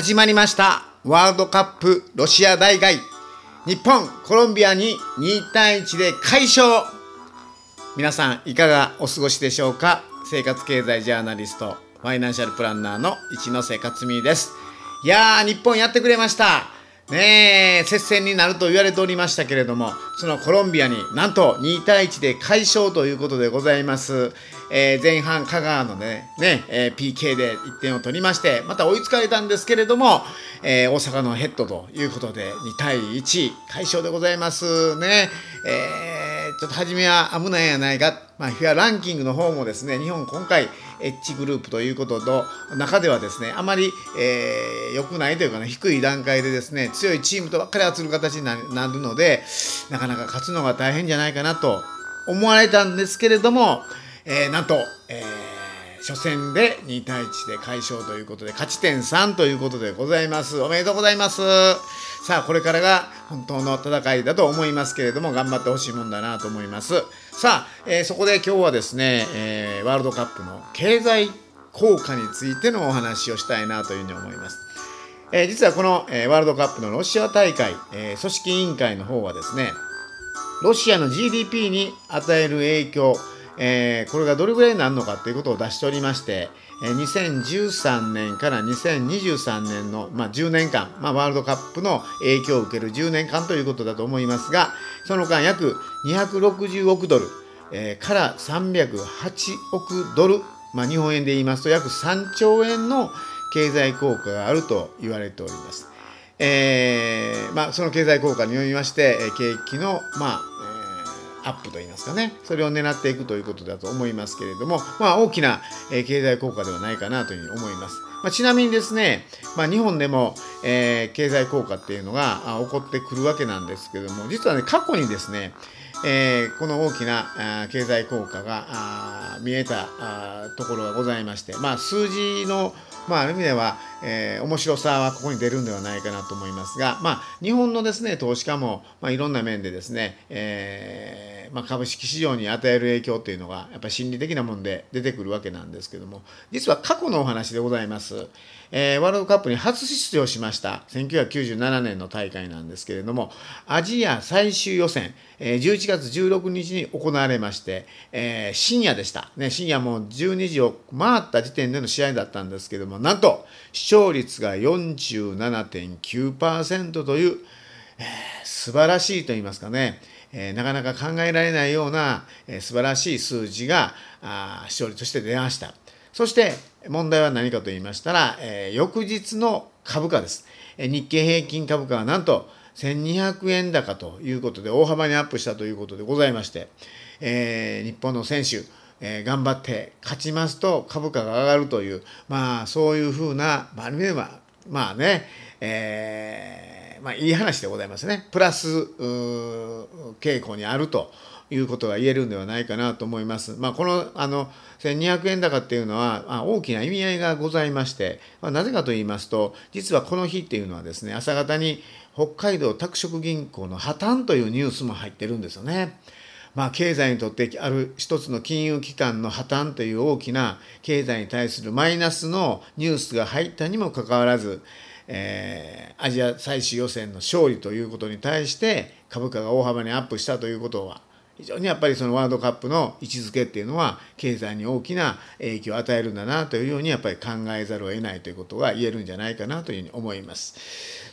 始まりました。ワールドカップロシア大会。日本コロンビアに2対1で快勝。皆さんいかがお過ごしでしょうか？生活経済ジャーナリストファイナンシャルプランナーの一ノ瀬克美です。いやー日本やってくれました。ねえ接戦になると言われておりましたけれどもそのコロンビアになんと2対1で快勝ということでございます、えー、前半香川のねね、えー、PK で1点を取りましてまた追いつかれたんですけれども、えー、大阪のヘッドということで2対1快勝でございます。ね、えー、ちょっと初めは危ないやないか。まあ、フィアランキングの方もですね、日本今回、エッジグループということの、中ではですね、あまり、えー、良くないというかね、低い段階でですね、強いチームとばっかり集る形になるので、なかなか勝つのが大変じゃないかなと思われたんですけれども、えー、なんと、えー初戦で2対1で快勝ということで勝ち点3ということでございます。おめでとうございます。さあこれからが本当の戦いだと思いますけれども頑張ってほしいもんだなと思います。さあ、えー、そこで今日はですね、えー、ワールドカップの経済効果についてのお話をしたいなというふうに思います。えー、実はこの、えー、ワールドカップのロシア大会、えー、組織委員会の方はですねロシアの GDP に与える影響えー、これがどれぐらいになるのかということを出しておりまして、えー、2013年から2023年の、まあ、10年間、まあ、ワールドカップの影響を受ける10年間ということだと思いますがその間約260億ドル、えー、から308億ドル、まあ、日本円で言いますと約3兆円の経済効果があると言われております。えーまあ、その経済効果によりまして、景気の、まあ、アップといいますかねそれを狙っていくということだと思いますけれども、まあ、大きな、え経済効果ではないかなというふうに思います。まあ、ちなみにですね、まあ、日本でも、えー、経済効果っていうのが起こってくるわけなんですけども実はね過去にですね、えー、この大きな経済効果が見えたところがございまして、まあ、数字のまあ、ある意味では、えー、面白さはここに出るんではないかなと思いますが、まあ、日本のですね投資家も、まあ、いろんな面でですね、えーまあ、株式市場に与える影響っていうのがやっぱ心理的なもんで出てくるわけなんですけども実は過去のお話でございます、えー、ワールドカップに初出場しました1997年の大会なんですけれどもアジア最終予選、え、11月16日に行われまして、え、深夜でした、ね、深夜もう12時を回った時点での試合だったんですけどもなんと視聴率が47.9%という、えー、素晴らしいと言いますかね、えー、なかなか考えられないような、えー、素晴らしい数字があ視聴率として出ました。そして問題は何かと言いましたら、えー、翌日の株価です。え、日経平均株価はなんと1200円高ということで大幅にアップしたということでございまして、えー、日本の選手、えー、頑張って勝ちますと株価が上がるという、まあ、そういうふうな、まあ、る意味では、まあね、えー、まあ、いい話でございますね。プラス傾向にあるということが言えるんではないかなと思います。まあ、このあの1200円高っていうのは、まあ、大きな意味合いがございまして、まあ、なぜかと言いますと実はこの日っていうのはですね朝方に北海道拓殖銀行の破綻というニュースも入ってるんですよね。まあ、経済にとってある一つの金融機関の破綻という大きな経済に対するマイナスのニュースが入ったにもかかわらず、えー、アジア最終予選の勝利ということに対して株価が大幅にアップしたということは非常にやっぱりそのワールドカップの位置づけっていうのは経済に大きな影響を与えるんだなというようにやっぱり考えざるを得ないということが言えるんじゃないかなというふうに思います。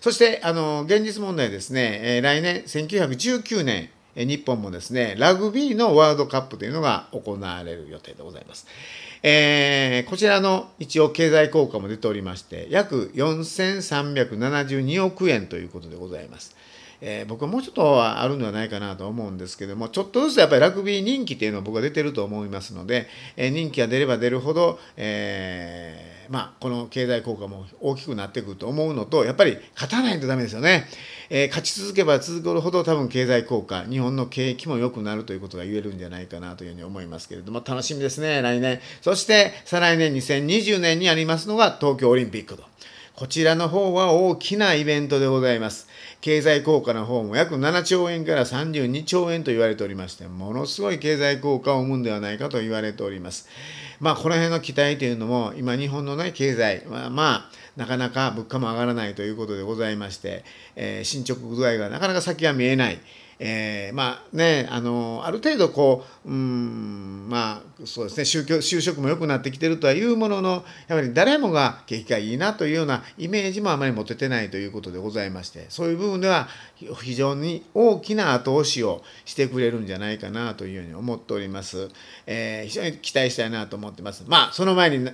そしてあの現実問題ですね、来年1919年日本もですね、ラグビーのワールドカップというのが行われる予定でございます。えー、こちらの一応経済効果も出ておりまして、約4372億円ということでございます。えー、僕はもうちょっとあるんではないかなと思うんですけども、ちょっとずつやっぱりラグビー人気っていうのは僕は出てると思いますので、えー、人気が出れば出るほど、えーまあ、この経済効果も大きくなってくると思うのと、やっぱり勝たないとダメですよね。えー、勝ち続けば続くほど多分経済効果、日本の景気も良くなるということが言えるんじゃないかなというふうに思いますけれども、楽しみですね、来年。そして、再来年2020年にありますのが東京オリンピックと。こちらの方は大きなイベントでございます。経済効果の方も約7兆円から32兆円と言われておりましてものすごい経済効果を生むんではないかと言われております。まあこの辺の期待というのも今日本のね経済はまあなかなか物価も上がらないということでございまして、えー、進捗具合がなかなか先が見えない。えー、まあねあのある程度こううんまあそうですね宗教就職も良くなってきてるとはいうもののやはり誰もが景気がいいなというようなイメージもあまり持ててないということでございましてそういう部分では非常に大きな後押しをしてくれるんじゃないかなというふうに思っております、えー、非常に期待したいなと思ってます。まあその前に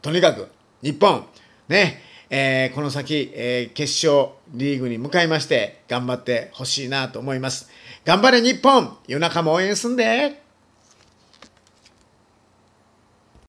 とにかく日本ねえー、この先、えー、決勝リーグに向かいまして頑張ってほしいなと思います。頑張れ日本夜中も応援すんで